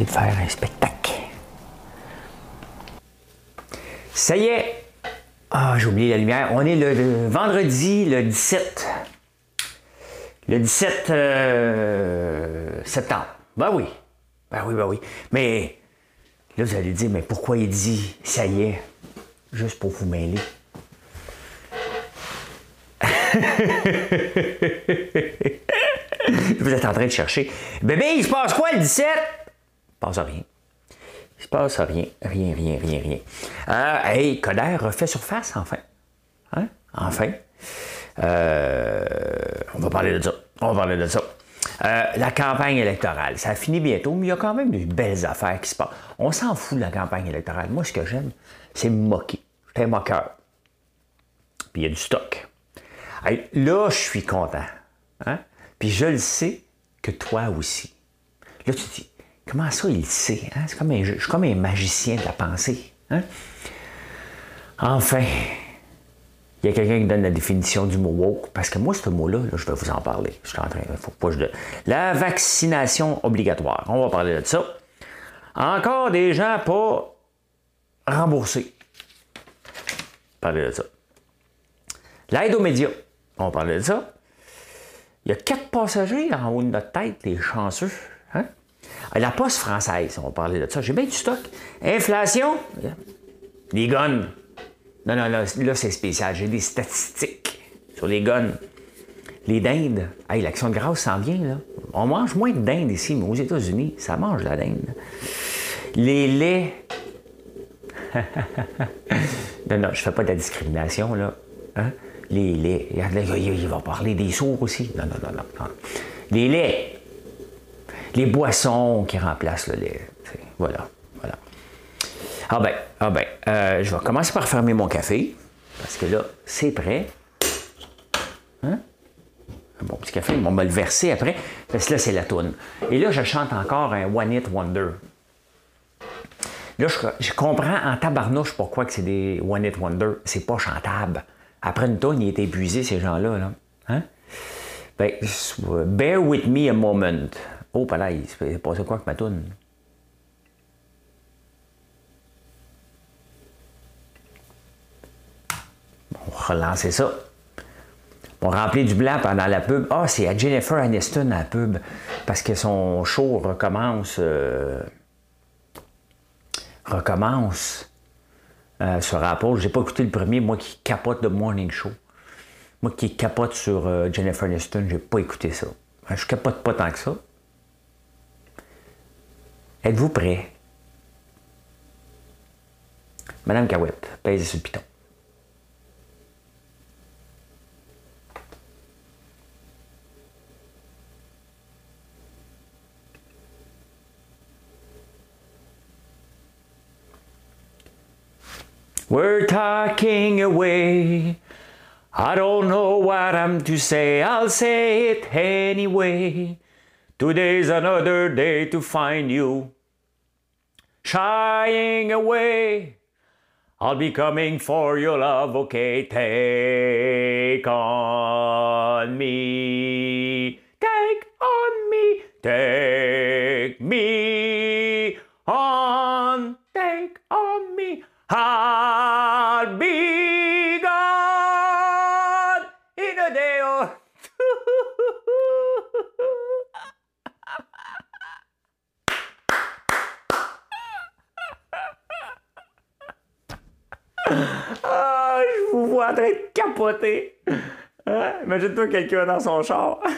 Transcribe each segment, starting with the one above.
De faire un spectacle. Ça y est! Ah, j'ai oublié la lumière. On est le, vendredi, le 17. Le 17 euh, septembre. Ben oui. Ben oui, ben oui. Mais là, vous allez dire, mais pourquoi il dit ça y est? Juste pour vous mêler? vous êtes en train de chercher. Bébé, il se passe quoi le 17? Passe rien. Il se passe rien. Rien, rien, rien, rien. Euh, hey, Coder refait surface, enfin. Hein? Enfin. Euh, on va parler de ça. On va parler de ça. Euh, la campagne électorale, ça finit bientôt, mais il y a quand même de belles affaires qui se passent. On s'en fout de la campagne électorale. Moi, ce que j'aime, c'est me moquer. Je un moqueur. Puis il y a du stock. là, je suis content. Hein? Puis je le sais que toi aussi. Là, tu te dis, comment ça, il sait? Hein? C'est comme un, je suis comme un magicien de la pensée. Hein? Enfin, il y a quelqu'un qui donne la définition du mot woke, parce que moi, ce mot-là, je vais vous en parler. Je suis en train, faut pas je... La vaccination obligatoire. On va parler de ça. Encore des gens pas remboursés. Parler de ça. L'aide aux médias. On va parler de ça. Il y a quatre passagers en haut de notre tête, les chanceux. Hein? La poste française, on va parler de ça. J'ai bien du stock. Inflation. Les guns. Non, non, là, là c'est spécial. J'ai des statistiques sur les guns. Les dindes. Hey, l'action de grâce s'en vient, là. On mange moins de dindes ici, mais aux États-Unis, ça mange la dinde. Les laits. non, non, je fais pas de la discrimination, là. Hein? Les laits. Il va parler des sourds aussi. Non, non, non, non. Les laits. Les boissons qui remplacent le lait. Voilà. Ah ben, ah ben, euh, je vais commencer par fermer mon café, parce que là, c'est prêt. Hein? Un bon petit café, on va le verser après, parce que là, c'est la toune. Et là, je chante encore un One Hit Wonder. Là, je, comprends en tabarnouche pourquoi que c'est des One Hit Wonder. C'est pas chantable. Après une toune, ils étaient épuisés, ces gens-là. Là. Hein? Ben, bear with me a moment. Oh, là, il s'est passé quoi que ma toune? On va relancer ça. On remplit du blanc pendant la pub. Ah, c'est à Jennifer Aniston la pub. Parce que son show recommence. Euh, recommence euh, sur Apple. J'ai pas écouté le premier, moi qui capote de Morning Show. Moi qui capote sur euh, Jennifer Aniston, j'ai pas écouté ça. Je capote pas tant que ça. Êtes-vous prêt? Madame Cahouette, pèse sur le piton. We're talking away. I don't know what I'm to say, I'll say it anyway. Today's another day to find you shying away. I'll be coming for your love, okay? Take on me, take on me, take me en train de capoter. Hein? Imagine-toi quelqu'un dans son char.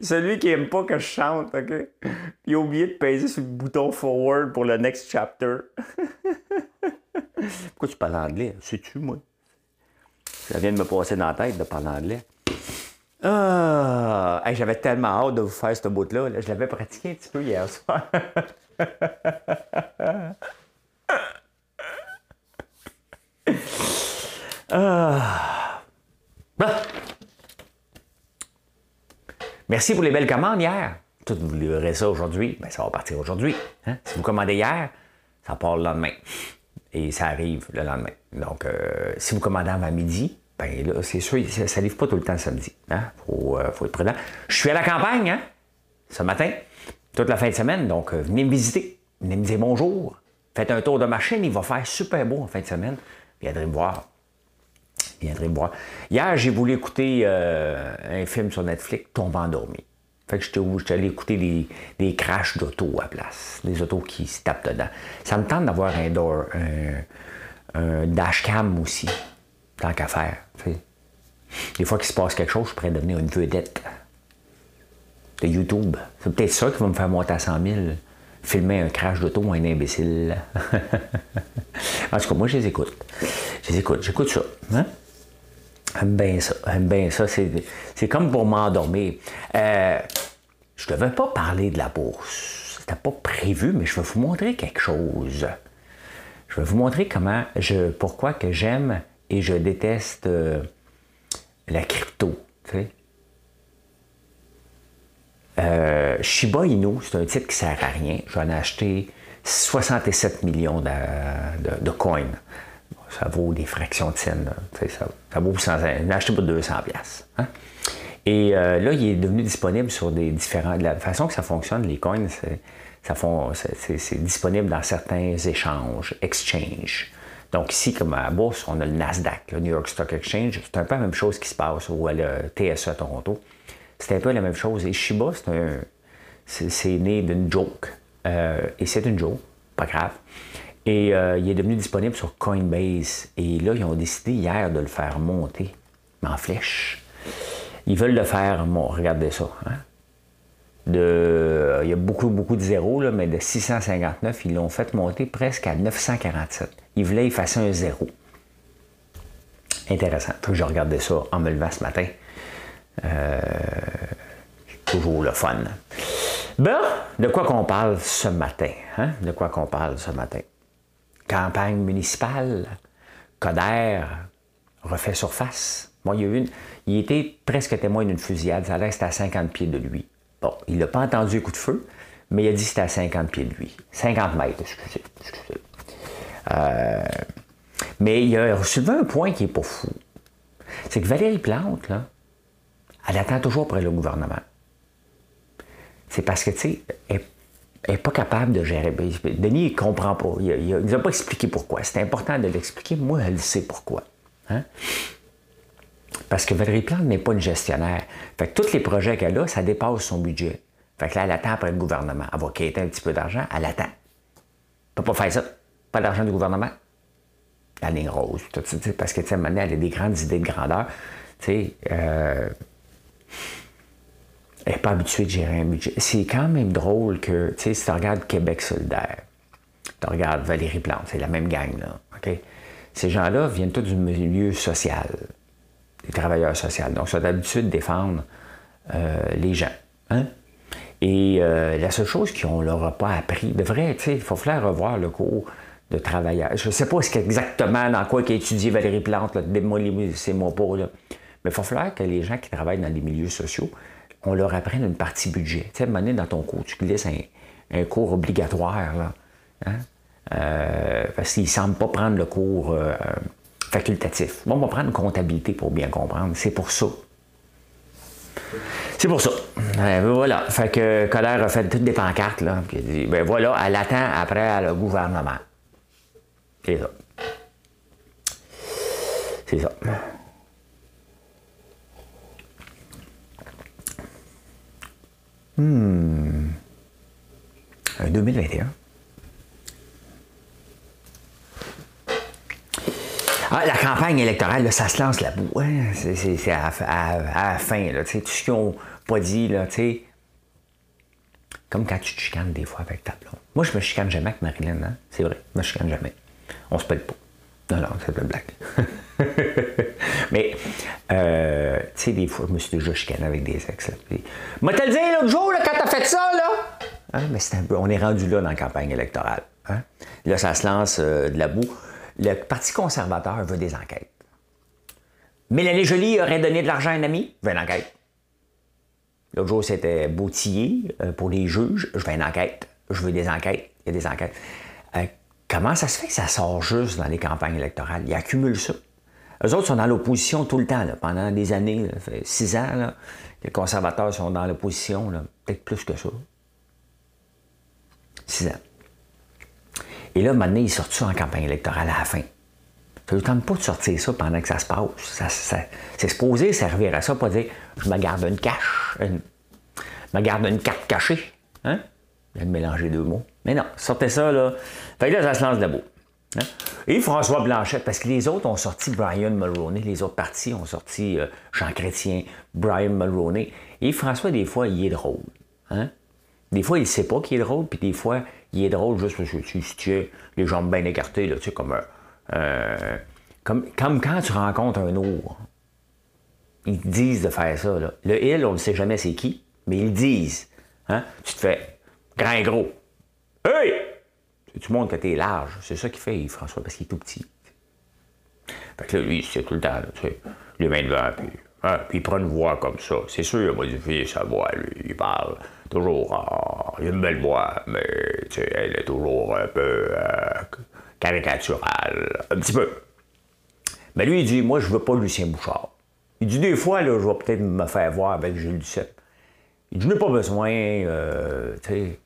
celui qui aime pas que je chante, OK? Il a oublié de peser sur le bouton forward pour le next chapter. Pourquoi tu parles anglais? Sais-tu, moi? Ça vient de me passer dans la tête de parler anglais. Ah, j'avais tellement hâte de vous faire ce bout-là. Je l'avais pratiqué un petit peu hier soir. ah. Merci pour les belles commandes hier. Tout vous livrez ça aujourd'hui, ben, ça va partir aujourd'hui. Hein? Si vous commandez hier, ça part le lendemain. Et ça arrive le lendemain. Donc, euh, si vous commandez avant midi, ben là, c'est sûr, ça ne livre pas tout le temps samedi. Il hein. euh, faut, être prudent. Je suis à la campagne, hein, ce matin, toute la fin de semaine. Donc, euh, venez me visiter. Venez me dire bonjour. Faites un tour de ma chaîne. Il va faire super beau en fin de semaine. Viendrez me voir. Viendrez me voir. Hier, j'ai voulu écouter un film sur Netflix, Tombe endormi. Fait que j'étais allé écouter des, des crashs d'auto à place, des autos qui se tapent dedans. Ça me tente d'avoir un, door, un, dashcam aussi, tant qu'à faire. Des fois qu'il se passe quelque chose, je pourrais devenir une vedette de YouTube. C'est peut-être ça qui va me faire monter à 100 000. Filmer un crash d'auto ou un imbécile. en tout cas, moi, je les écoute. Je les écoute. J'écoute ça. Hein? J'aime bien ça. Ça. C'est comme pour m'endormir. Euh, je ne devais pas parler de la bourse. C'était pas prévu, mais je vais vous montrer quelque chose. Je vais vous montrer comment je, pourquoi que j'aime et je déteste euh, la crypto. Euh, Shiba Inu, c'est un titre qui ne sert à rien. J'en ai acheté 67 millions de coins ça vaut des fractions de scène. Ça, ça, vaut 100, acheté pour 200 hein? Et euh, là, il est devenu disponible sur des différents... La façon que ça fonctionne, les coins, c'est disponible dans certains échanges, exchange. Donc ici, comme à la bourse, on a le Nasdaq, le New York Stock Exchange. C'est un peu la même chose qui se passe ou le TSE à Toronto. C'est un peu la même chose. Et Shiba, c'est né d'une joke. Euh, et c'est une joke, pas grave. Et euh, il est devenu disponible sur Coinbase. Et là, ils ont décidé hier de le faire monter en flèche. Ils veulent le faire, bon, regardez ça. Hein. De, il y a beaucoup, beaucoup de zéros, là, mais de 659, ils l'ont fait monter presque à 947. Ils voulaient effacer un zéro. Intéressant. Je regardais ça en me levant ce matin. Euh, toujours le fun. Ben, de quoi qu'on parle ce matin? Hein? De quoi qu'on parle ce matin? Campagne municipale, Coder refait surface. Moi, il, y a une, il était presque témoin d'une fusillade. Ça reste à 50 pieds de lui. Bon, il n'a pas entendu un coup de feu, mais il a dit que c'était à 50 pieds de lui. 50 mètres, excusez. excusez. Euh, mais il a soulevé un point qui n'est pas fou. C'est que Valérie Plante, là, elle attend toujours près le gouvernement. C'est parce que, tu sais, elle n'est pas capable de gérer. Ben, Denis, il ne comprend pas. Il ne nous a pas expliqué pourquoi. C'est important de l'expliquer. Moi, elle sait pourquoi. Hein? Parce que Valérie Plante n'est pas une gestionnaire. Fait que tous les projets qu'elle a, ça dépasse son budget. Fait que là, elle attend après le gouvernement. Elle va quitter un petit peu d'argent, elle attend. Elle peut pas faire ça. Pas d'argent du gouvernement. La ligne rose. parce que, tu elle a des grandes idées de grandeur. Euh, elle n'est pas habituée de gérer un budget. C'est quand même drôle que, tu sais, si tu regardes Québec solidaire, tu regardes Valérie Plante, c'est la même gang, là. Ces gens-là viennent tous du milieu social, des travailleurs sociaux. Donc, ils sont habitués de défendre euh, les gens. Hein? Et euh, la seule chose qu'on leur a pas appris, de vrai, il faut faire revoir le cours de travailleurs. Je ne sais pas exactement dans quoi qu'a étudié Valérie Plante, là, c'est pas, là. Mais il faut falloir que les gens qui travaillent dans les milieux sociaux on leur apprenne une partie budget. Tu sais, à un dans ton cours, tu glisses un, cours obligatoire, là, hein? euh, parce qu'ils ne semblent pas prendre le cours euh, facultatif. Bon, on va prendre comptabilité pour bien comprendre. C'est pour ça. C'est pour ça. Euh, voilà. Fait que Colère a fait toutes des pancartes, là. Puis dit, ben voilà, elle attend après le gouvernement. C'est ça. C'est ça. Hmm. 2021. Ah, la campagne électorale, ça se lance là-bout. c'est à, la fin. Là, tout ce qu'ils n'ont pas dit, là, comme quand tu te chicanes des fois avec ta blonde. Moi, je me chicane jamais avec Marilyn. Hein? C'est vrai, je me chicane jamais. On se pèle pas. Non, non, c'est une blague. Mais, euh, tu sais, des fois, je me suis déjà chicané avec des ex. Moi, te le dire l'autre jour, quand t'as fait ça, là. Hein, mais c'est un peu, on est rendu là dans la campagne électorale. Hein? Là, ça se lance euh, de la boue. Le Parti conservateur veut des enquêtes. Mélanie Joly aurait donné de l'argent à un ami, je veux une enquête. L'autre jour, c'était Bautillé euh, pour les juges, je veux une enquête. Je veux des enquêtes. Il y a des enquêtes. Comment ça se fait que ça sort juste dans les campagnes électorales? Ils accumulent ça. Eux autres sont dans l'opposition tout le temps, pendant des années, là, fait six ans. les conservateurs sont dans l'opposition, peut-être plus que ça. Six ans. Et là, maintenant, ils sortent ça en campagne électorale à la fin. Ça ne tente pas de sortir ça pendant que ça se passe. Ça- ça- c'est supposé servir à ça, pas dire je me garde une cache, une- je me garde une carte cachée. Hein? Je viens de mélanger deux mots. Mais non, sortez ça, là. Fait que là, ça se lance debout. Hein? Et François Blanchet, parce que les autres ont sorti Brian Mulroney, les autres partis ont sorti euh, Jean Chrétien, Brian Mulroney. Et François, des fois, il est drôle. Hein? Des fois, il ne sait pas qu'il est drôle, puis des fois, il est drôle juste parce que tu sais, les jambes bien écartées, tu sais, comme, euh, comme, quand tu rencontres un ours. Ils te disent de faire ça. Là. Le il, on ne sait jamais c'est qui, mais ils le disent. Hein? Tu te fais grand gros. Hey! Tu montres que tu es large. C'est ça qu'il fait, François, parce qu'il est tout petit. Fait que là, lui, c'est tout le temps, là, tu sais, les mains devant, puis, hein, puis il prend une voix comme ça. C'est sûr, il a modifié sa voix, lui. Il parle toujours, il a une belle voix, mais, tu sais, elle est toujours un peu euh, caricaturale, un petit peu. Mais lui, il dit, moi, je veux pas Lucien Bouchard. Il dit, des fois, là, je vais peut-être me faire voir avec Gilles Duceppe. Il dit, je n'ai pas besoin, euh, tu sais,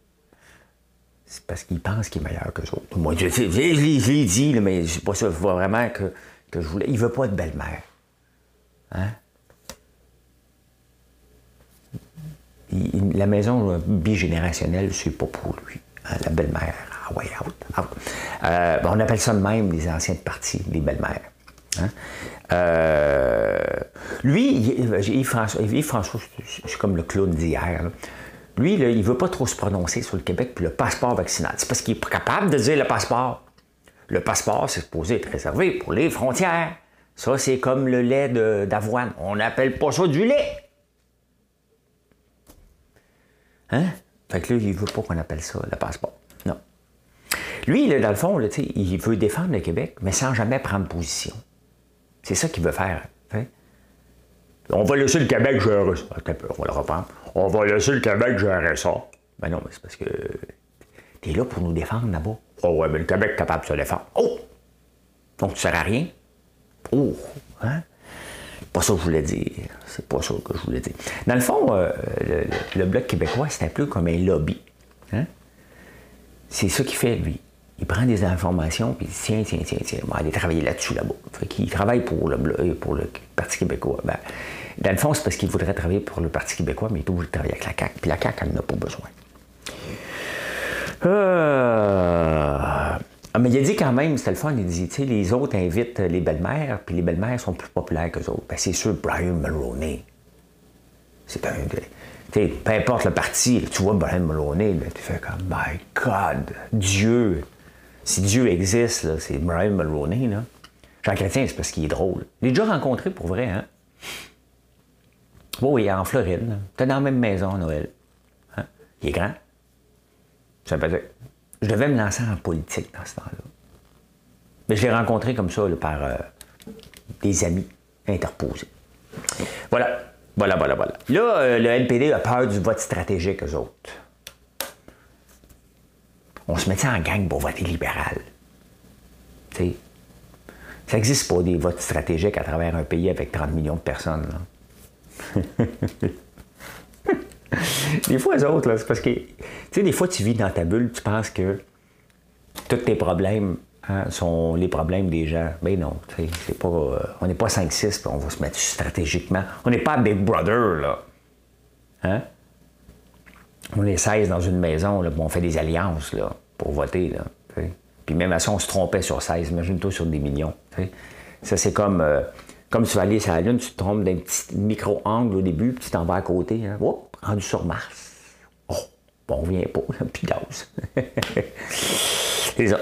c'est parce qu'il pense qu'il est meilleur que les autres. Moi, je, je, je l'ai- dit, mais c'est pas ça. Je vois vraiment que, je voulais. Il veut pas de belle-mère. Hein? La maison bigénérationnelle, c'est pas pour lui. Hein, La belle-mère, ah ouais, out, out. Euh, ben, on appelle ça de même les anciens de parti, les belles-mères. Hein? Euh, lui, François, Yves François, c'est comme le clown d'hier. Lui, il veut pas trop se prononcer sur le Québec puis le passeport vaccinal. C'est parce qu'il est capable de dire le passeport. Le passeport, c'est supposé être réservé pour les frontières. Ça, c'est comme le lait d'avoine. On n'appelle pas ça du lait. Hein? Fait que là, il veut pas qu'on appelle ça le passeport. Non. Lui, là, dans le fond, il veut défendre le Québec, mais sans jamais prendre position. C'est ça qu'il veut faire. hein? On va laisser le Québec gérer ça. Attends un peu, on va le reprendre. On va laisser le Québec gérer ça. Ben non, mais c'est parce que t'es là pour nous défendre là-bas. Oh ouais, mais le Québec est capable de se défendre. Oh! Donc tu sers à rien? Oh! Hein? Pas ça que je voulais dire. C'est pas ça que je voulais dire. Dans le fond, euh, le, le Bloc québécois, c'est un peu comme un lobby. Hein? C'est ça qu'il fait, lui. Il prend des informations, puis il dit tiens, tiens, tiens, tiens, on va aller travailler là-dessus, là-bas. Fait travaille pour le, euh, pour le Parti québécois. Ben, dans le fond, c'est parce qu'il voudrait travailler pour le Parti québécois, mais il est obligé de travailler avec la CAQ, puis la CAQ, elle n'en a pas besoin. Euh... Mais il a dit quand même, c'était le fun, il dit, tu sais, les autres invitent les belles-mères, puis les belles-mères sont plus populaires que les autres. Ben, c'est sûr, Brian Mulroney. C'est un. Tu sais, peu importe le parti, tu vois Brian Mulroney, tu fais comme, my God, Dieu. Si Dieu existe, c'est Brian Mulroney. Jean Chrétien, c'est parce qu'il est drôle. Je l'ai déjà rencontré pour vrai, hein? Oui, en Floride. T'es dans la même maison Noël. Hein? Il est grand. Sympathique. Je devais me lancer en politique dans ce temps-là. Mais je l'ai rencontré comme ça par euh, des amis interposés. Voilà. Voilà, voilà, voilà. Là, euh, le NPD a peur du vote stratégique, eux autres. On se mettait en gang pour voter libéral. Tu sais, ça n'existe pas des votes stratégiques à travers un pays avec 30 millions de personnes. des fois, les autres, c'est parce que, tu sais, des fois, tu vis dans ta bulle, tu penses que tous tes problèmes hein, sont les problèmes des gens. Mais non, tu sais, c'est pas, euh, on n'est pas 5-6, puis on va se mettre stratégiquement. On n'est pas Big Brother, là. Hein? On est 16 dans une maison, là, on fait des alliances, là, pour voter, là. Puis même à ça, on se trompait sur 16. Imagine-toi sur des millions. Ça, c'est comme, euh, comme tu vas aller sur la Lune, tu te trompes d'un petit micro-angle au début, puis tu t'en vas à côté. Hein. Oups, rendu sur Mars. Oh, bon, on vient pas, puis c'est ça.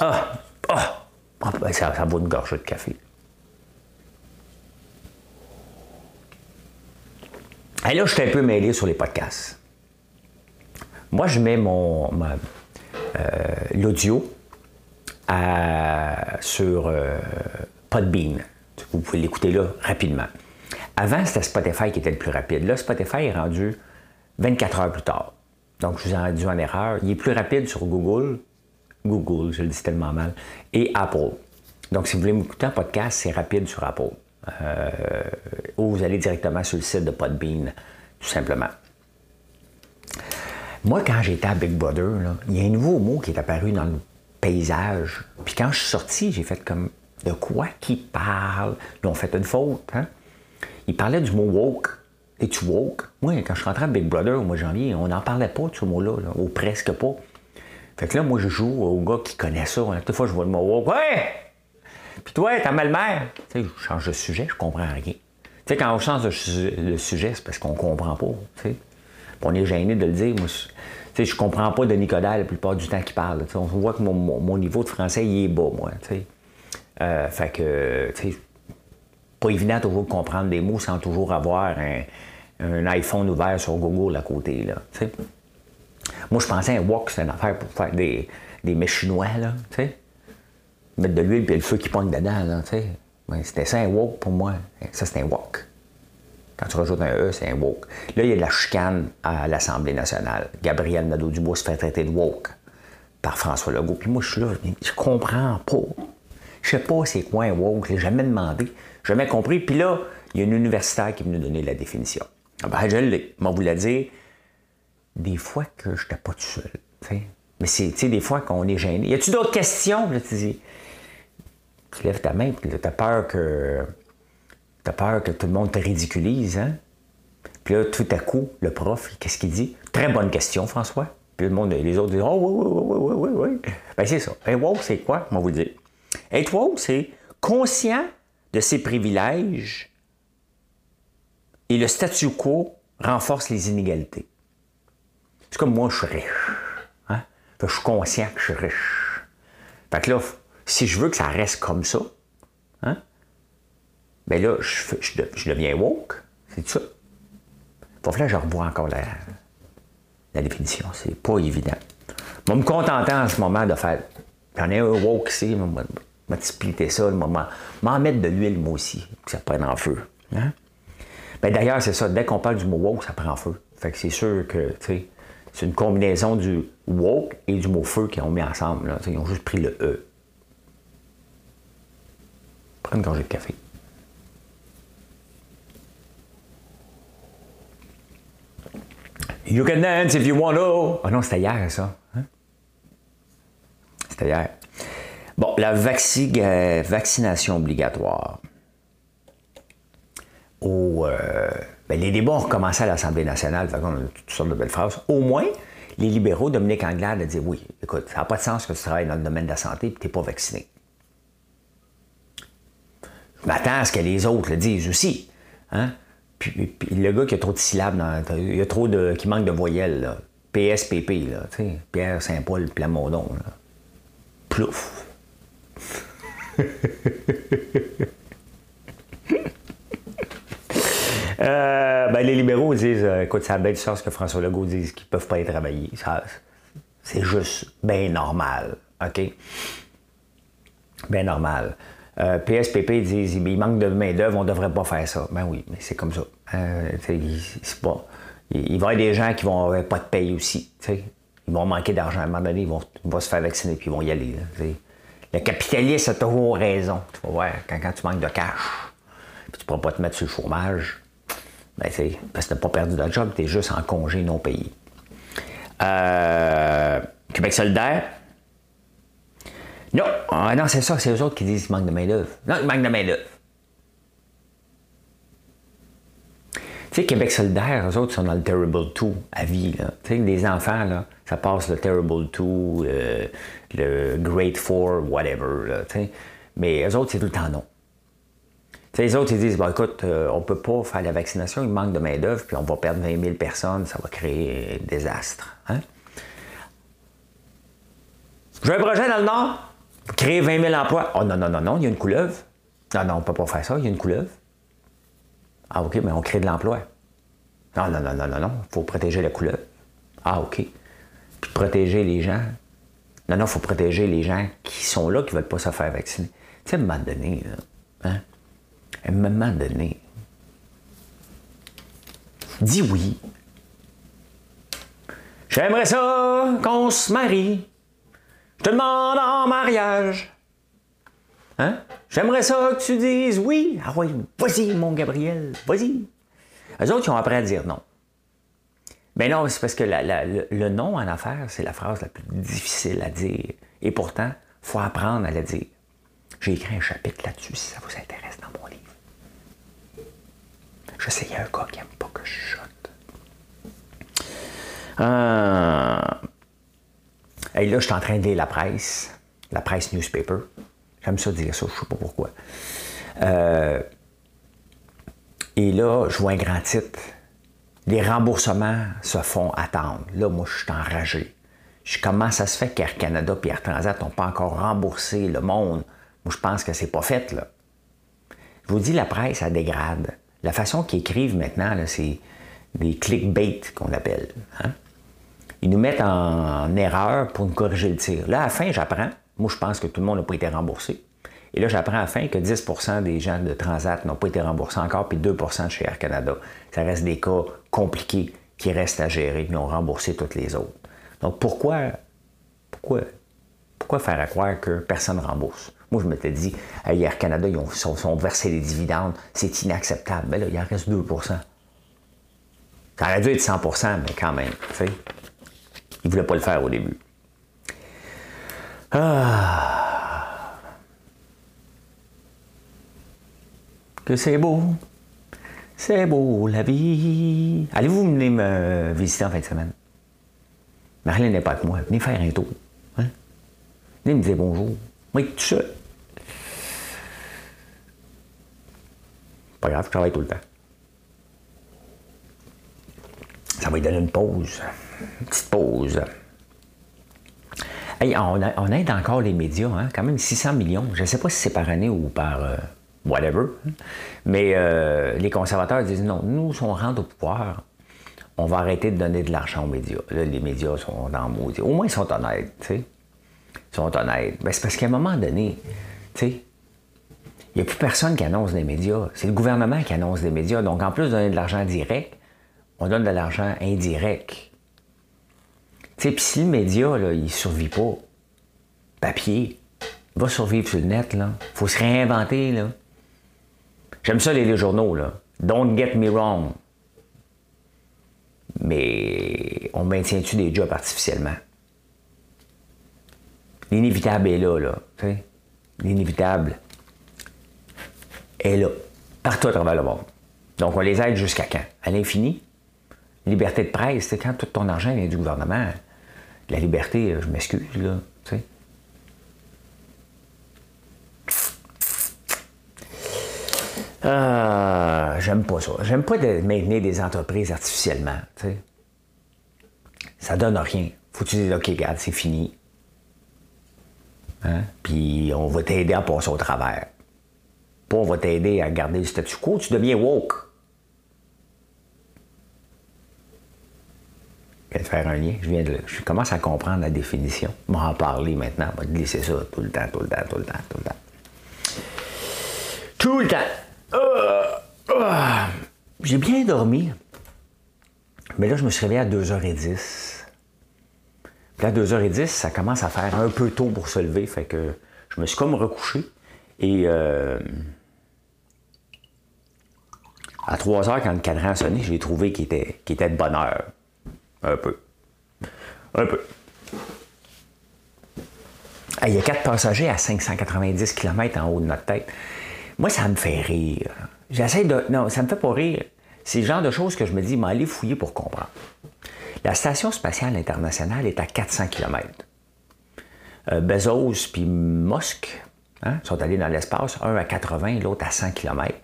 Ah! Ah! Ah, ben, ça, ça vaut une gorgée de café. Et là, je suis un peu mêlé sur les podcasts. Moi, je mets mon euh, l'audio sur euh, Podbean. Vous pouvez l'écouter là rapidement. Avant, c'était Spotify qui était le plus rapide. Là, Spotify est rendu 24 heures plus tard. Donc, je vous ai rendu en erreur. Il est plus rapide sur Google. Google, je le dis tellement mal. Et Apple. Donc, si vous voulez m'écouter en podcast, c'est rapide sur Apple. Euh, ou vous allez directement sur le site de Podbean, tout simplement. Moi, quand j'étais à Big Brother, il y a un nouveau mot qui est apparu dans le paysage. Puis quand je suis sorti, j'ai fait comme de quoi qui parle? Ils ont fait une faute. Hein? Ils parlaient du mot woke. Et tu woke? Moi, quand je suis rentré à Big Brother au mois de janvier, on n'en parlait pas de ce mot-là, ou presque pas. Fait que là, moi, je joue au gars qui connaît ça. Toute fois, je vois le mot woke. Ouais! Puis toi, ta belle-mère. Tu sais, je change de sujet, je comprends rien. Tu sais, quand on change de, sujet, c'est parce qu'on comprend pas. Tu sais. On est gêné de le dire. Moi, je, je comprends pas de Nicolas la plupart du temps qu'il parle. on voit que mon, niveau de français, il est bas, moi. Euh, fait que, tu pas évident toujours de comprendre des mots sans toujours avoir un, iPhone ouvert sur Google à côté, là, Moi, je pensais un wok, c'était une affaire pour faire des, des chinois, là. Mettre de l'huile puis le feu qui pointe dedans, sais. c'était ça un wok pour moi. Ça, c'était un wok. Quand tu rajoutes un E, c'est un woke. Là, il y a de la chicane à l'Assemblée nationale. Gabriel Nadeau-Dubois se fait traiter de woke par François Legault. Puis moi, je suis là, je comprends pas. Je sais pas c'est quoi un woke, je l'ai jamais demandé, jamais compris. Puis là, il y a une universitaire qui est venue donner la définition. Ah ben, je l'ai. Mais vous l'a dit, des fois que je n'étais pas tout seul. Mais c'est des fois qu'on est gêné. Y a-tu d'autres questions? Là, tu tu lèves ta main, tu as peur que T'as peur que tout le monde te ridiculise, hein? Puis là, tout à coup, le prof, qu'est-ce qu'il dit? Très bonne question, François. Puis le monde, les autres disent Oh, oui, oui, oui, oui, oui, oui. Ben, c'est ça. Être wow, c'est quoi? On vous dire. Être wow, c'est conscient de ses privilèges et le statu quo renforce les inégalités. C'est comme moi, je suis riche. Hein? je suis conscient que je suis riche. Fait que là, si je veux que ça reste comme ça, hein? Ben là, je, deviens woke. C'est ça. Faut que je revois encore la, la définition. C'est pas évident. Je vais me contenter en ce moment de faire. J'en ai un woke ici, je vais splitter ça, m'en mettre de l'huile moi aussi, que ça prenne en feu. Hein? Ben, D'ailleurs, c'est ça, dès qu'on parle du mot woke, ça prend en feu. Fait que c'est sûr que c'est une combinaison du woke et du mot feu qu'ils ont mis ensemble. Ils ont juste pris le E. Prends une gorgée de café. You can dance if you want to. Ah non, c'était hier, ça. Hein? C'était hier. Bon, la euh, vaccination obligatoire. Euh, ben, les débats ont recommencé à l'Assemblée nationale, on a toutes sortes de belles phrases. Au moins, les libéraux, Dominique Anglade, a dit oui, écoute, ça n'a pas de sens que tu travailles dans le domaine de la santé et que tu n'es pas vacciné. Je m'attends à ce que les autres le disent aussi. Hein? Puis, le gars qui a trop de syllabes, dans, il y a trop de. qui manque de voyelles, là. PSPP, là, tu sais, Pierre Saint-Paul Plamondon, là. Plouf. euh, ben, les libéraux disent euh, écoute, ça a du sens que François Legault dise qu'ils peuvent pas y travailler. c'est juste bien normal. OK? Bien normal. PSPP euh, disent il manque de main-d'œuvre, on ne devrait pas faire ça. Ben oui, mais c'est comme ça. Euh, c'est pas, il, va y avoir des gens qui vont pas de paye aussi. Ils vont manquer d'argent. À un moment donné, ils vont, se faire vacciner puis ils vont y aller. le capitaliste a toujours raison. Tu vas voir, quand, tu manques de cash, tu ne pourras pas te mettre sur le chômage, ben, parce que tu n'as pas perdu de job, tu es juste en congé non payé. Euh, Québec solidaire, non, ah, non c'est ça, c'est eux autres qui disent qu'il manque de main-d'œuvre. Non, il manque de main-d'œuvre. Tu sais, Québec solidaire, eux autres sont dans le Terrible 2 à vie. Tu sais, les enfants, là, ça passe le Terrible 2, euh, le Great 4, whatever. Mais eux autres, c'est tout le temps non. Tu sais, les autres, ils disent, bon, écoute, euh, on ne peut pas faire la vaccination, il manque de main-d'œuvre, puis on va perdre 20 000 personnes, ça va créer un désastre. Hein? J'ai un projet dans le Nord, Créer 20 000 emplois. Oh non, non, non, non, il y a une couleuvre. Non, non, on ne peut pas faire ça, il y a une couleuvre. Ah, OK, mais on crée de l'emploi. Non, non, non, non, non, non, il faut protéger la couleuvre. Ah, OK. Puis protéger les gens. Non, non, il faut protéger les gens qui sont là, qui ne veulent pas se faire vacciner. Tu sais, à un moment donné, là, hein? À un moment donné, dis oui. J'aimerais ça qu'on se marie. Je te demande en mariage. Hein? J'aimerais ça que tu dises oui. Ah oui, vas-y, mon Gabriel, vas-y. Les autres, ils ont appris à dire non. Mais non, c'est parce que le, non en affaires, c'est la phrase la plus difficile à dire. Et pourtant, il faut apprendre à la dire. J'ai écrit un chapitre là-dessus si ça vous intéresse dans mon livre. Je sais, il y a un gars qui n'aime pas que je chute. Euh... Et là, je suis en train de lire la presse, la presse newspaper. J'aime ça dire ça, je ne sais pas pourquoi. Euh, et là, je vois un grand titre. Les remboursements se font attendre. Là, moi, je suis enragé. Je, comment ça se fait qu'Air Canada et Air Transat n'ont pas encore remboursé le monde? Moi, je pense que c'est pas fait, là. Je vous dis, la presse, ça dégrade. La façon qu'ils écrivent maintenant, c'est des clickbait qu'on appelle. Hein? Ils nous mettent en, erreur pour nous corriger le tir. Là, à la fin, j'apprends. Moi, je pense que tout le monde n'a pas été remboursé. Et là, j'apprends à la fin que 10% des gens de Transat n'ont pas été remboursés encore, puis 2% de chez Air Canada. Ça reste des cas compliqués qui restent à gérer, mais ont remboursé toutes les autres. Donc, pourquoi, pourquoi, pourquoi faire à croire que personne ne rembourse? Moi, je m'étais dit, à Air Canada, ils ont, sont, versés des dividendes, c'est inacceptable. Mais là, il en reste 2% Ça aurait dû être 100 mais quand même, tu Ils ne voulaient pas le faire au début. Ah. Que c'est beau. C'est beau la vie. Allez-vous venir me visiter en fin de semaine? Marilyn n'est pas avec moi. Venez faire un tour. Hein? Venez me dire bonjour. Moi, tout seul. Pas grave, je travaille tout le temps. Ça va lui donner une pause. Petite pause. on, aide encore les médias, hein? quand même 600 millions. Je ne sais pas si c'est par année ou par euh, whatever. Mais euh, les conservateurs disent non, nous, si on rentre au pouvoir, on va arrêter de donner de l'argent aux médias. Là, les médias sont le maudit. Au moins, ils sont honnêtes, tu sais. Ils sont honnêtes. Ben, c'est parce qu'à un moment donné, tu sais, il n'y a plus personne qui annonce des médias. C'est le gouvernement qui annonce des médias. Donc, en plus de donner de l'argent direct, on donne de l'argent indirect. Tu puis si le média, là, il survit pas, papier, va survivre sur le net, là. faut se réinventer, là. J'aime ça les, journaux, là. Don't get me wrong. Mais on maintient-tu des jobs artificiellement? L'inévitable est là, là. L'inévitable est là. Partout à travers le monde. Donc, on les aide jusqu'à quand? À l'infini? Liberté de presse, c'est quand tout ton argent vient du gouvernement la liberté, euh, je m'excuse, là. Euh, j'aime pas ça. J'aime pas de maintenir des entreprises artificiellement, tu sais. Ça donne rien. Faut que tu dises, OK, regarde, c'est fini. Hein? Puis on va t'aider à passer au travers. Pas on va t'aider à garder le statu quo, tu deviens woke. De faire un lien. Je je commence à comprendre la définition. en parler maintenant. On va glisser ça tout le temps, tout le temps, tout le temps, tout le temps. Tout le temps. Euh, euh. J'ai bien dormi. Mais là, je me suis réveillé à 2h10. Puis à 2h10, ça commence à faire un peu tôt pour se lever. Fait que je me suis comme recouché. Et euh, à 3 h quand le cadran a sonné, j'ai trouvé qu'il était, était de bonne heure. Un peu. Un peu. Il y a quatre passagers à 590 km en haut de notre tête. Moi, ça me fait rire. J'essaie de. Non, ça me fait pas rire. C'est le genre de choses que je me dis, m'aller fouiller pour comprendre. La Station spatiale internationale est à 400 km. Euh, Bezos puis Musk hein, sont allés dans l'espace, un à 80, l'autre à 100 km,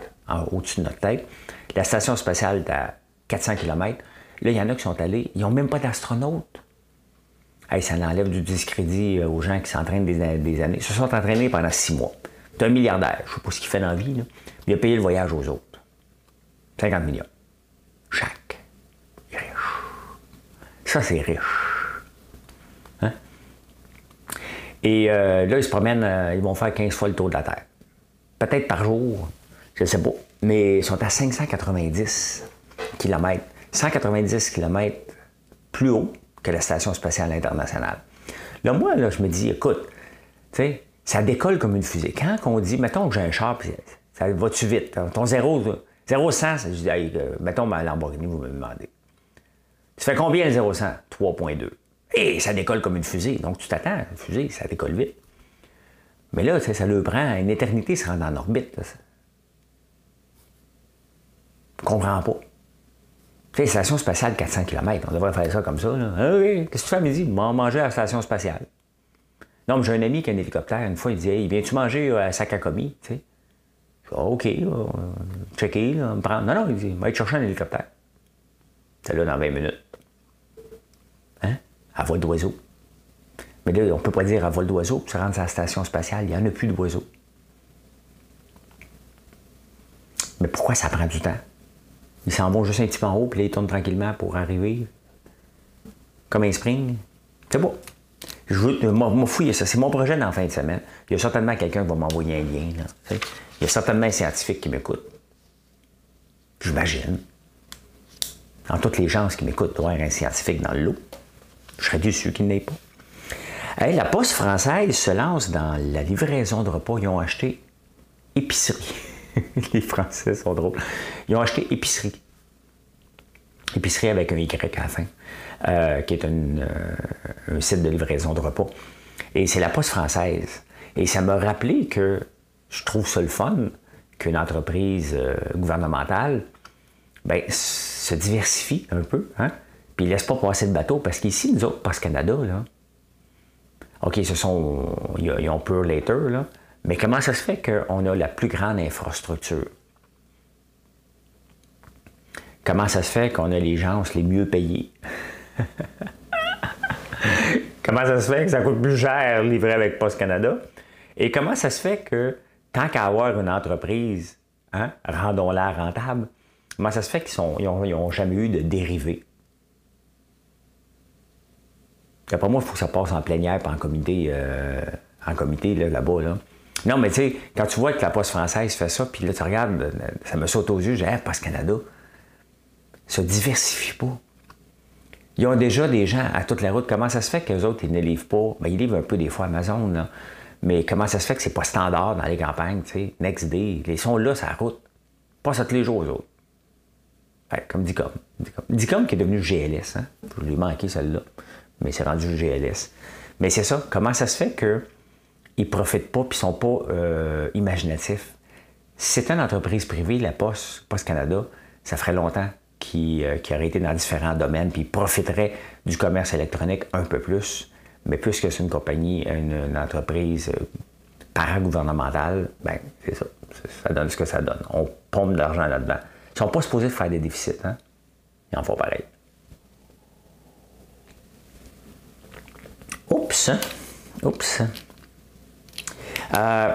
au-dessus de notre tête. La Station spatiale est à 400 km. Là, il y en a qui sont allés, ils n'ont même pas d'astronautes. Ça enlève du discrédit euh, aux gens qui s'entraînent des, années. Ils se sont entraînés pendant six mois. C'est un milliardaire. Je ne sais pas ce qu'il fait dans la vie. Là. Il a payé le voyage aux autres. 50 millions. Chaque. Riche. Ça, c'est riche. Hein? Et euh, là, ils se promènent, euh, ils vont faire 15 fois le tour de la Terre. Peut-être par jour, je ne sais pas. Mais ils sont à 590 km. 190 km plus haut que la Station spatiale internationale. Là, moi, là, je me dis, écoute, tu sais, ça décolle comme une fusée. Quand on dit, mettons que j'ai un char, puis ça va-tu vite? Ton 0, 0 100, je dis, euh, mettons ma Lamborghini, vous me demandez. Tu fais combien le 0 100? 3.2. Et ça décolle comme une fusée. Donc, tu t'attends, une fusée, ça décolle vite. Mais là, ça le prend une éternité se rendre en orbite. Là. Je comprends pas. Sais, station spatiale 400 km, on devrait faire ça comme ça. Ah oui, qu'est-ce que tu fais à midi? manger à la station spatiale. Non, mais j'ai un ami qui a un hélicoptère. Une fois, il dit viens-tu manger à Sakakomi? Tu sais. OK, checker, me prendre. Non, non, il dit Va aller chercher un hélicoptère. C'est là dans 20 minutes. Hein? À vol d'oiseau. Mais là, on ne peut pas dire à vol d'oiseau, tu rentres à la station spatiale, il n'y en a plus d'oiseaux. Mais pourquoi ça prend du temps? Ils s'en vont juste un petit peu en haut, puis là, ils tournent tranquillement pour arriver. Comme un spring. C'est beau. Je veux m'en fouiller ça. C'est mon projet dans la fin de semaine. Il y a certainement quelqu'un qui va m'envoyer un lien. il y a certainement un scientifique qui m'écoute. J'imagine. En toutes les chances qui m'écoutent, il y avoir un scientifique dans le lot. Je serais déçu qu'il n'ait pas. la Poste française se lance dans la livraison de repas. Ils ont acheté épicerie. les Français sont drôles. Ils ont acheté épicerie. Épicerie avec un Y à la fin, euh, qui est euh, un site de livraison de repas. Et c'est la Poste française. Et ça m'a rappelé que je trouve ça le fun qu'une entreprise euh, gouvernementale ben, se diversifie un peu, hein? puis laisse pas passer de bateau, parce qu'ici, nous autres, Post Canada, là, OK, ce sont. Ils ont Pure Later, là, mais comment ça se fait qu'on a la plus grande infrastructure? Comment ça se fait qu'on a les gens les mieux payés? comment ça se fait que ça coûte plus cher livrer avec Post Canada? Et comment ça se fait que tant qu'à avoir une entreprise, hein, rendons-la rentable, comment ça se fait qu'ils n'ont jamais eu de dérivés? D'après moi, il faut que ça passe en plénière et en comité, euh, en comité là-bas. Là non, mais tu sais, quand tu vois que la Poste française fait ça, puis là, tu regardes, ça me saute aux yeux, dis, hey, Poste Canada, se diversifie pas. Ils ont déjà des gens à toute la route. Comment ça se fait qu'eux autres, ils ne livrent pas? Bien, ils livrent un peu des fois Amazon, là. Mais comment ça se fait que c'est pas standard dans les campagnes, tu sais? Next Day, ils sont là, ça route. Pas ça tous les jours, eux autres. comme Dicom. Dicom qui est devenu GLS, hein? Je lui ai manqué celle-là. Mais c'est rendu GLS. Mais c'est ça. Comment ça se fait que ils profitent pas puis sont pas euh, imaginatifs. Si c'était une entreprise privée, la Poste, Poste Canada, ça ferait longtemps qu'ils euh, auraient été dans différents domaines puis ils profiteraient du commerce électronique un peu plus. Mais puisque c'est une compagnie, une, entreprise euh, paragouvernementale, ben c'est ça. Ça donne ce que ça donne. On pompe de l'argent là-dedans. Ils sont pas supposés faire des déficits, hein? Ils en font pareil. Oups! Oups! Euh,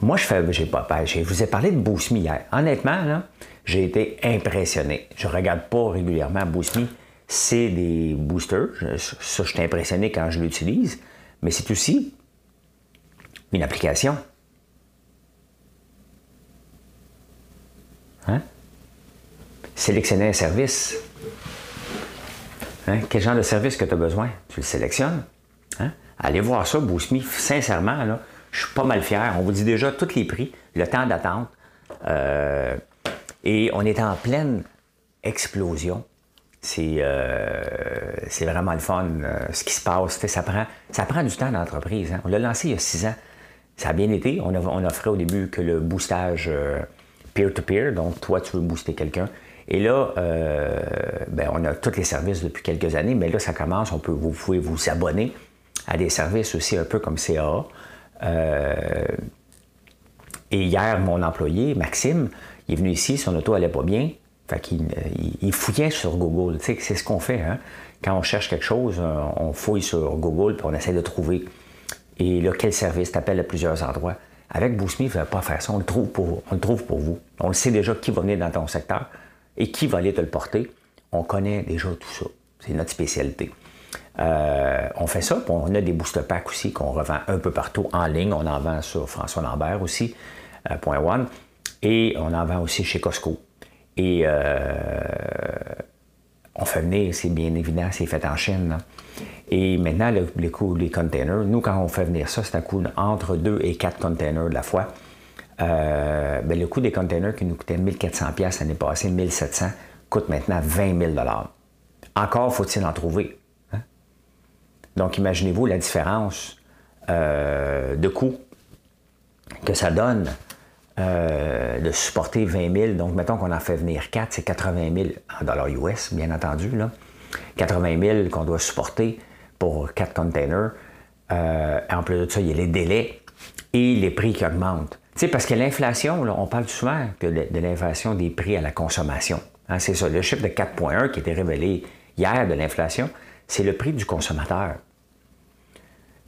moi, je fais, j'ai pas, je vous ai parlé de Boost hier. Honnêtement, j'ai été impressionné. Je regarde pas régulièrement Boost C'est des boosters. Ça, je suis impressionné quand je l'utilise. Mais c'est aussi une application. Hein? Sélectionner un service. Hein? Quel genre de service que tu as besoin? Tu le sélectionnes. Hein? Allez voir ça, Boost Sincèrement, là, je suis pas mal fier. On vous dit déjà tous les prix, le temps d'attente. Euh, et on est en pleine explosion. C'est, euh, vraiment le fun, euh, ce qui se passe. Ça prend, ça prend du temps d'entreprise. Hein. On l'a lancé il y a six ans. Ça a bien été. On, a, on au début que le boostage peer-to-peer. donc, toi, tu veux booster quelqu'un. Et là, ben, on a tous les services depuis quelques années, mais là, ça commence. On peut, vous pouvez vous abonner à des services aussi un peu comme CAA. Euh, et hier, mon employé, Maxime, il est venu ici, son auto allait pas bien. Fait qu'il il, fouillait sur Google. Tu sais, c'est ce qu'on fait. Hein? Quand on cherche quelque chose, on fouille sur Google puis on essaie de trouver. Et là, quel service t'appelle à plusieurs endroits? Avec BoostMe, il ne pas faire ça. On le, trouve pour, on le trouve pour vous. On le sait déjà qui va venir dans ton secteur et qui va aller te le porter. On connaît déjà tout ça. C'est notre spécialité. Euh, on fait ça, puis on a des booster packs aussi qu'on revend un peu partout en ligne. On en vend sur François Lambert aussi, euh, point one. Et on en vend aussi chez Costco. Et euh, on fait venir, c'est bien évident, c'est fait en Chine. Et maintenant, le, les coûts des containers, nous, quand on fait venir ça, c'est un coût entre 2 et 4 containers de la fois. Ben, le coût des containers qui nous coûtait 1400$ l'année passée, 1700$, coûte maintenant 20 000 Encore faut-il en trouver. Donc, imaginez-vous la différence euh, de coût que ça donne euh, de supporter 20 000. Donc, mettons qu'on en fait venir 4, c'est 80 000 en dollars US, bien entendu. Là. 80 000 qu'on doit supporter pour 4 containers. Euh, en plus de ça, il y a les délais et les prix qui augmentent. Tu sais, parce que l'inflation, on parle souvent de, l'inflation des prix à la consommation. Hein, c'est ça, le chiffre de 4,1 qui était révélé hier de l'inflation, c'est le prix du consommateur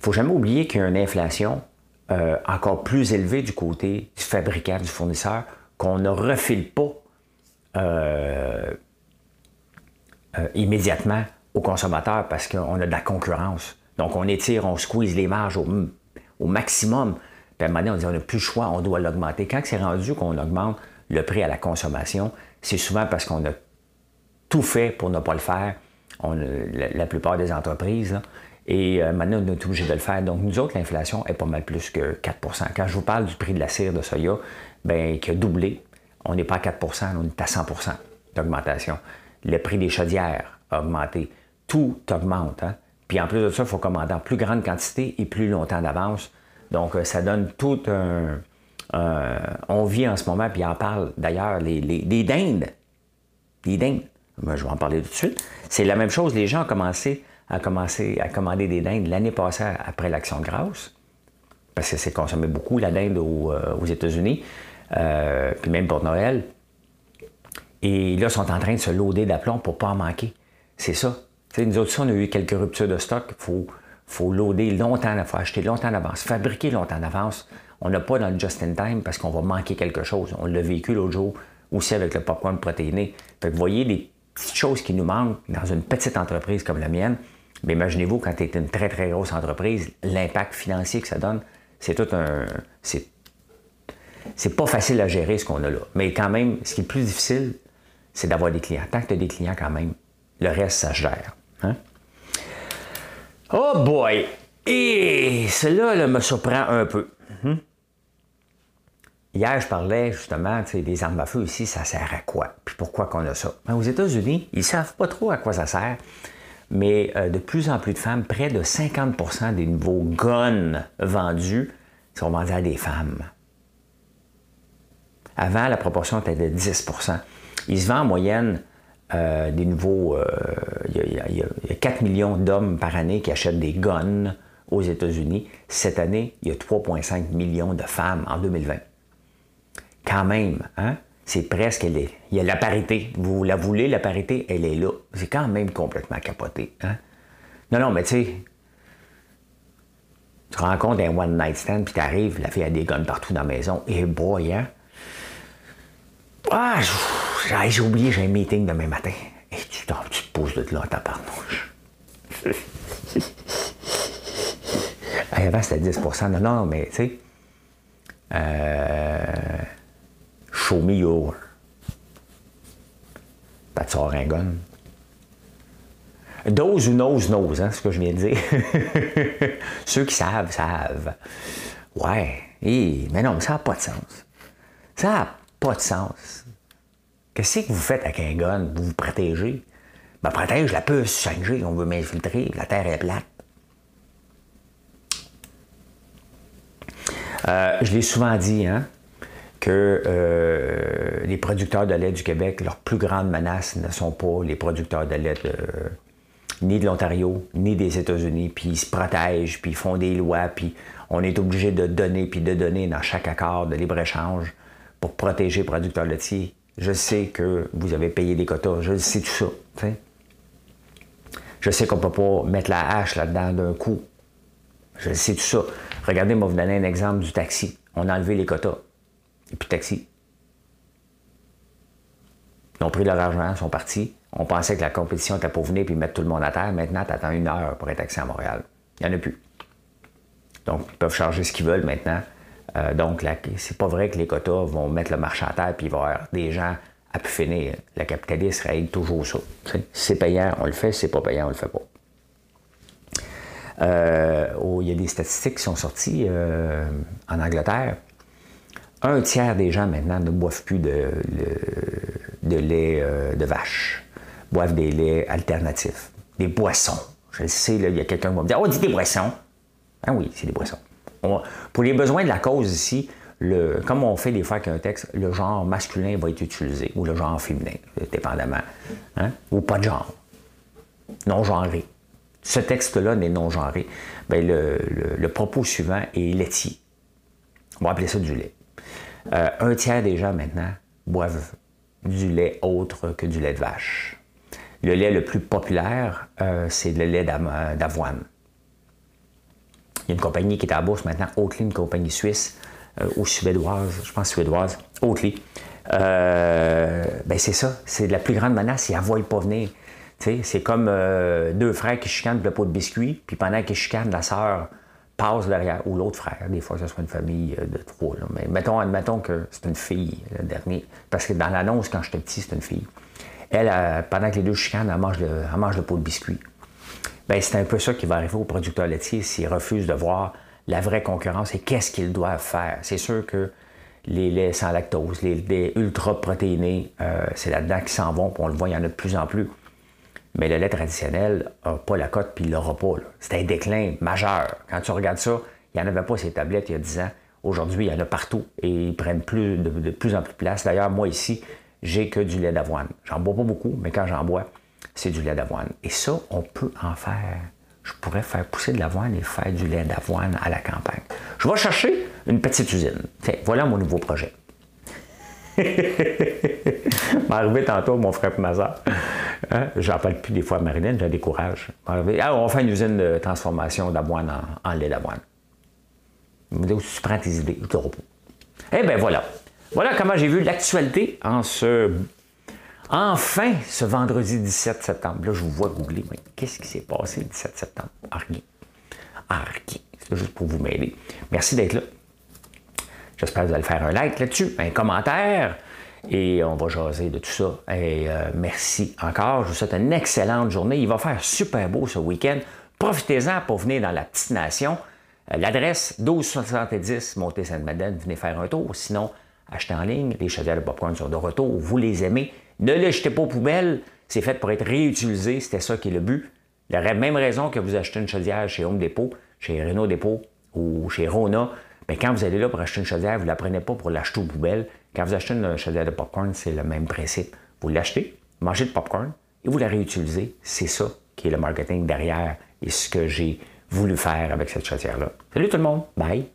faut jamais oublier qu'il y a une inflation euh, encore plus élevée du côté du fabricant, du fournisseur, qu'on ne refile pas euh, euh, immédiatement au consommateur parce qu'on a de la concurrence. Donc, on étire, on squeeze les marges au, maximum. Puis à un moment donné, on dit on n'a plus le choix, on doit l'augmenter. Quand c'est rendu qu'on augmente le prix à la consommation, c'est souvent parce qu'on a tout fait pour ne pas le faire. la, plupart des entreprises, et euh, maintenant, on est obligé de le faire. Donc, nous autres, l'inflation est pas mal plus que 4% Quand je vous parle du prix de la cire de soya, bien, qui a doublé, on n'est pas à 4% on est à 100% d'augmentation. Le prix des chaudières a augmenté. Tout augmente. Hein? Puis en plus de ça, il faut commander en plus grande quantité et plus longtemps d'avance. Donc, euh, ça donne tout un. on vit en ce moment, puis on parle d'ailleurs, les, les, dindes. Les dindes. Je vais en parler tout de suite. C'est la même chose. Les gens ont commencé a commencé à commander des dindes l'année passée après l'Action de grâce, parce que c'est consommé beaucoup, la dinde aux, euh, États-Unis, euh, puis même pour Noël. Et là, ils sont en train de se loader d'aplomb pour ne pas en manquer. C'est ça. nous autres, on a eu quelques ruptures de stock. Il faut, faut loader longtemps, il faut acheter longtemps d'avance, fabriquer longtemps d'avance. On n'a pas dans le just-in-time parce qu'on va manquer quelque chose. On l'a vécu l'autre jour aussi avec le popcorn protéiné. Vous voyez les petites choses qui nous manquent dans une petite entreprise comme la mienne. Mais imaginez-vous, quand tu es une très, très grosse entreprise, l'impact financier que ça donne, c'est tout un. C'est, c'est pas facile à gérer ce qu'on a là. Mais quand même, ce qui est plus difficile, c'est d'avoir des clients. Tant que tu as des clients, quand même, le reste, ça se gère. Hein? Oh boy! Et cela me surprend un peu. Mhm. Hier, je parlais justement des armes à feu ici, ça sert à quoi? Puis pourquoi qu'on a ça? Ben, aux États-Unis, ils savent pas trop à quoi ça sert mais euh, de plus en plus de femmes, près de 50% des nouveaux guns vendus sont vendus à des femmes. Avant, la proportion était de 10% Il se vend en moyenne euh, des nouveaux. Euh, il, y a, 4 millions d'hommes par année qui achètent des guns aux États-Unis. Cette année, il y a 3,5 millions de femmes en 2020. Quand même, hein? C'est presque, il y a la parité. Vous la voulez, la parité, elle est là. C'est quand même complètement capoté. Hein? Non, non, mais tu sais, tu rencontres un one night stand, puis t'arrives, la fille a des guns partout dans la maison. Et boy, hein? Ah, j'ai oublié, j'ai un meeting demain matin. Et tu, tu te poses de là, ta parnouche. avant, c'était 10% Non, non, mais tu sais. Euh, show me your. Tu un gun. Dose ou nose, nose, hein, ce que je viens de dire. Ceux qui savent, savent. Ouais, mais non, ça n'a pas de sens. Ça n'a pas de sens. Qu'est-ce que vous faites avec un gun? Vous vous protégez? Ben, protège la puce 5G, on veut m'infiltrer, la Terre est plate. Euh, je l'ai souvent dit, hein? Que euh, les producteurs de lait du Québec, leur plus grande menace ne sont pas les producteurs de lait ni de l'Ontario, ni des États-Unis, puis ils se protègent, puis ils font des lois, puis on est obligé de donner, puis de donner dans chaque accord de libre-échange pour protéger les producteurs laitiers. Je sais que vous avez payé des quotas. Je sais tout ça. Je sais qu'on ne peut pas mettre la hache là-dedans d'un coup. Je sais tout ça. Regardez, moi, vous donner un exemple du taxi. On a enlevé les quotas. Et puis taxi. Ils ont pris leur argent, ils sont partis. On pensait que la compétition était pour venir puis mettre tout le monde à terre. Maintenant, tu attends une heure pour être taxi à Montréal. Il n'y en a plus. Donc, ils peuvent charger ce qu'ils veulent maintenant. Euh, donc, c'est pas vrai que les quotas vont mettre le marché à terre puis il va y avoir des gens à pu finir. Le capitaliste règle toujours ça. C'est payant, on le fait. C'est pas payant, on le fait pas. Euh, il y a des statistiques qui sont sorties euh, en Angleterre. Un tiers des gens maintenant ne boivent plus de, lait de vache, boivent des laits alternatifs, des boissons. Je le sais, il y a quelqu'un qui va me dire Oh, dis des boissons. Ah oui, c'est des boissons. pour les besoins de la cause ici, comme on fait des fois avec un texte, le genre masculin va être utilisé, ou le genre féminin, dépendamment. Hein? Ou pas de genre. Non-genré. Ce texte-là n'est non-genré. Bien, le, propos suivant est laitier. On va appeler ça du lait. Euh, un tiers des gens maintenant boivent du lait autre que du lait de vache. Le lait le plus populaire, euh, c'est le lait d'avoine. Il y a une compagnie qui est à la bourse maintenant, Oatly, une compagnie suisse euh, ou suédoise, je pense suédoise, Oatly. Ben c'est ça, c'est la plus grande menace, ils ne pas venir. C'est comme deux frères qui chicanent le pot de biscuits, puis pendant qu'ils chicanent, la sœur passe derrière, ou l'autre frère, des fois, ce soit une famille de trois. Mais mettons, admettons que c'est une fille, le dernier, parce que dans l'annonce, quand j'étais petit, c'est une fille. Elle, pendant que les deux chicanent, elle mange le, elle mange pot de biscuits. Ben, c'est un peu ça qui va arriver aux producteurs laitiers s'ils refusent de voir la vraie concurrence et qu'est-ce qu'ils doivent faire. C'est sûr que les laits sans lactose, les laits ultra-protéinés, euh, c'est là-dedans qu'ils s'en vont, puis on le voit, il y en a de plus en plus. Mais le lait traditionnel n'a pas la cote, puis il l'aura pas. C'est un déclin majeur. Quand tu regardes ça, il n'y en avait pas ces tablettes il y a 10 ans. Aujourd'hui, il y en a partout et ils prennent plus, de, plus en plus de place. D'ailleurs, moi ici, j'ai que du lait d'avoine. J'en bois pas beaucoup, mais quand j'en bois, c'est du lait d'avoine. Et ça, on peut en faire. Je pourrais faire pousser de l'avoine et faire du lait d'avoine à la campagne. Je vais chercher une petite usine. voilà mon nouveau projet. m'arriver tantôt, mon frère et. Hein? J'en parle plus des fois à Marilyn, je la décourage. Ah, on faire une usine de transformation d'avoine en, lait d'avoine. me dit, tu prends tes idées, je te repos. Eh bien voilà. Voilà comment j'ai vu l'actualité en ce Enfin, ce vendredi 17 septembre, là, je vous vois googler, mais qu'est-ce qui s'est passé le 17 septembre? Rien. Rien. C'est juste pour vous m'aider. Merci d'être là. J'espère que vous allez faire un like là-dessus, un commentaire, et on va jaser de tout ça. Euh, merci encore. Je vous souhaite une excellente journée. Il va faire super beau ce week-end. Profitez-en pour venir dans la petite nation. Euh, l'adresse 1270 Montée-Sainte-Madeleine, venez faire un tour. Sinon, achetez en ligne. Les chaudières de popcorn sont de retour. Vous les aimez. Ne les jetez pas aux poubelles. C'est fait pour être réutilisé. C'était ça qui est le but. La même raison que vous achetez une chaudière chez Home Depot, chez Renault Depot ou chez Rona. Bien, quand vous allez là pour acheter une chaudière, vous ne la prenez pas pour l'acheter aux poubelles. Quand vous achetez une chaudière de popcorn, c'est le même principe. Vous l'achetez, mangez de popcorn et vous la réutilisez. C'est ça qui est le marketing derrière et ce que j'ai voulu faire avec cette chaudière-là. Salut tout le monde. Bye.